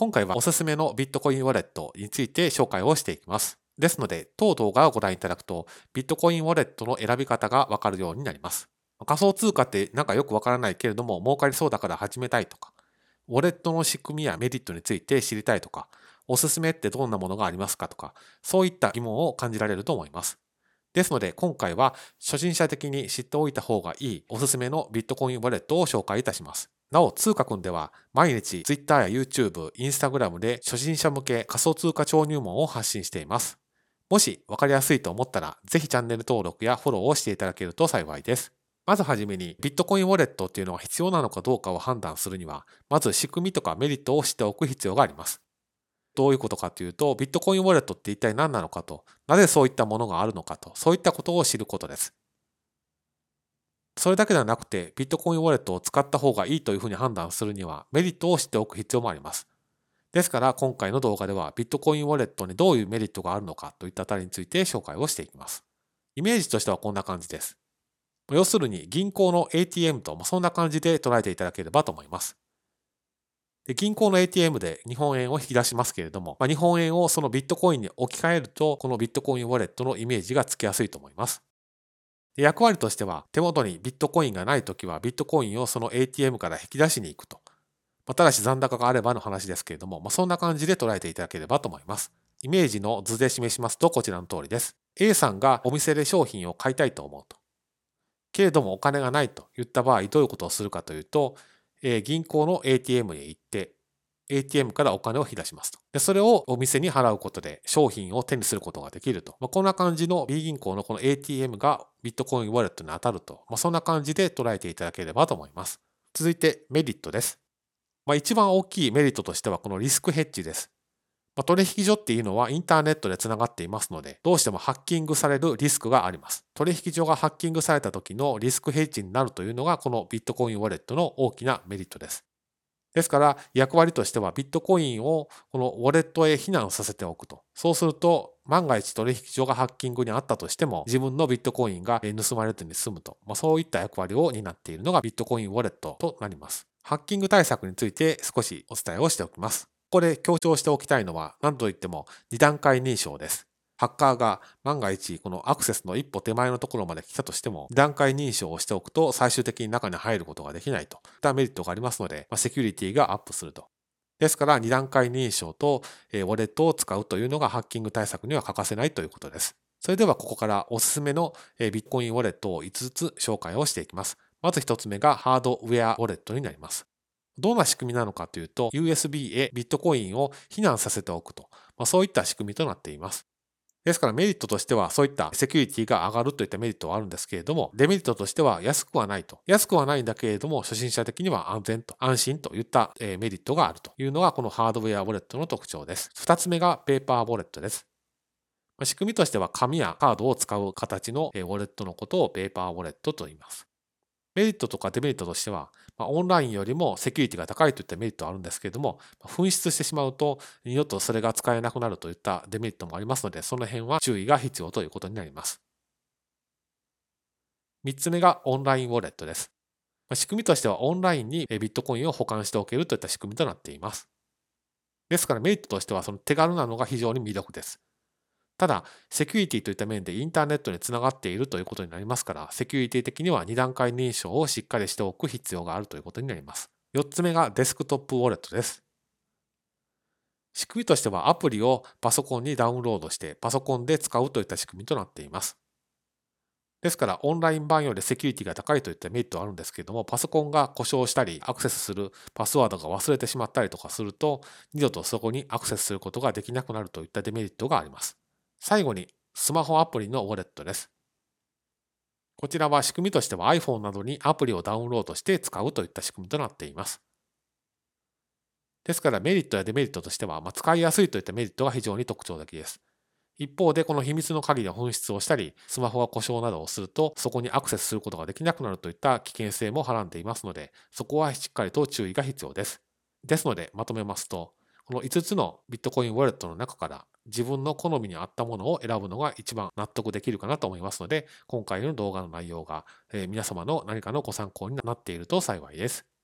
今回はおすすめのビットコインウォレットについて紹介をしていきます。ですので、当動画をご覧いただくと、ビットコインウォレットの選び方がわかるようになります。仮想通貨ってなんかよくわからないけれども、儲かりそうだから始めたいとか、ウォレットの仕組みやメリットについて知りたいとか、おすすめってどんなものがありますかとか、そういった疑問を感じられると思います。ですので今回は初心者的に知っておいた方がいいおすすめのビットコインウォレットを紹介いたします。なお、通貨くんでは毎日 Twitter や YouTube、Instagram で初心者向け仮想通貨超入門を発信しています。もし分かりやすいと思ったら、ぜひチャンネル登録やフォローをしていただけると幸いです。まずはじめに、ビットコインウォレットっていうのは必要なのかどうかを判断するには、まず仕組みとかメリットを知っておく必要があります。どういうことかというと、ビットコインウォレットって一体何なのかと、なぜそういったものがあるのかと、そういったことを知ることです。それだけではなくて、ビットコインウォレットを使った方がいいというふうに判断するには、メリットを知っておく必要もあります。ですから、今回の動画では、ビットコインウォレットにどういうメリットがあるのかといったあたりについて紹介をしていきます。イメージとしてはこんな感じです。要するに、銀行の ATM と、そんな感じで捉えていただければと思います。で銀行の ATM で日本円を引き出しますけれども、まあ、日本円をそのビットコインに置き換えると、このビットコインウォレットのイメージがつきやすいと思います。役割としては、手元にビットコインがないときは、ビットコインをその ATM から引き出しに行くと。まあ、ただし残高があればの話ですけれども、まあ、そんな感じで捉えていただければと思います。イメージの図で示しますと、こちらの通りです。A さんがお店で商品を買いたいと思うと。けれどもお金がないといった場合、どういうことをするかというと、え銀行の ATM へ行って、ATM からお金を引き出しますと。で、それをお店に払うことで商品を手にすることができると。まあ、こんな感じの B 銀行のこの ATM がビットコインウォレットに当たると。まあ、そんな感じで捉えていただければと思います。続いてメリットです。まあ、一番大きいメリットとしてはこのリスクヘッジです。まあ、取引所っていうのはインターネットでつながっていますので、どうしてもハッキングされるリスクがあります。取引所がハッキングされた時のリスクヘッジになるというのが、このビットコインウォレットの大きなメリットです。ですから役割としてはビットコインをこのウォレットへ避難させておくと。そうすると万が一取引所がハッキングにあったとしても自分のビットコインが盗まれずに済むと。まあ、そういった役割を担っているのがビットコインウォレットとなります。ハッキング対策について少しお伝えをしておきます。ここで強調しておきたいのは何といっても2段階認証です。ハッカーが万が一このアクセスの一歩手前のところまで来たとしても、段階認証をしておくと最終的に中に入ることができないといったメリットがありますので、まセキュリティがアップすると。ですから2段階認証とウォレットを使うというのがハッキング対策には欠かせないということです。それではここからおすすめのビットコインウォレットを5つ紹介をしていきます。まず1つ目がハードウェアウォレットになります。どんな仕組みなのかというと、USB へビットコインを避難させておくと、まあ、そういった仕組みとなっています。ですからメリットとしてはそういったセキュリティが上がるといったメリットはあるんですけれども、デメリットとしては安くはないと。安くはないんだけれども、初心者的には安全と安心といったメリットがあるというのがこのハードウェアウォレットの特徴です。二つ目がペーパーウォレットです。仕組みとしては紙やカードを使う形のウォレットのことをペーパーウォレットと言います。メリットとかデメリットとしては、まあ、オンラインよりもセキュリティが高いといったメリットはあるんですけれども、紛失してしまうと、二度とそれが使えなくなるといったデメリットもありますので、その辺は注意が必要ということになります。3つ目がオンラインウォレットです。仕組みとしてはオンラインにビットコインを保管しておけるといった仕組みとなっています。ですからメリットとしてはその手軽なのが非常に魅力です。ただ、セキュリティといった面でインターネットにつながっているということになりますから、セキュリティ的には2段階認証をしっかりしておく必要があるということになります。4つ目がデスクトップウォレットです。仕組みとしてはアプリをパソコンにダウンロードしてパソコンで使うといった仕組みとなっています。ですから、オンライン版よりセキュリティが高いといったメリットはあるんですけれども、パソコンが故障したり、アクセスするパスワードが忘れてしまったりとかすると、二度とそこにアクセスすることができなくなるといったデメリットがあります。最後にスマホアプリのウォレットです。こちらは仕組みとしては iPhone などにアプリをダウンロードして使うといった仕組みとなっています。ですからメリットやデメリットとしては、ま、使いやすいといったメリットが非常に特徴的です。一方でこの秘密の鍵で紛失をしたり、スマホが故障などをすると、そこにアクセスすることができなくなるといった危険性もはらんでいますので、そこはしっかりと注意が必要です。ですので、まとめますと、この5つのビットコインウォレットの中から自分の好みに合ったものを選ぶのが一番納得できるかなと思いますので、今回の動画の内容が皆様の何かのご参考になっていると幸いです。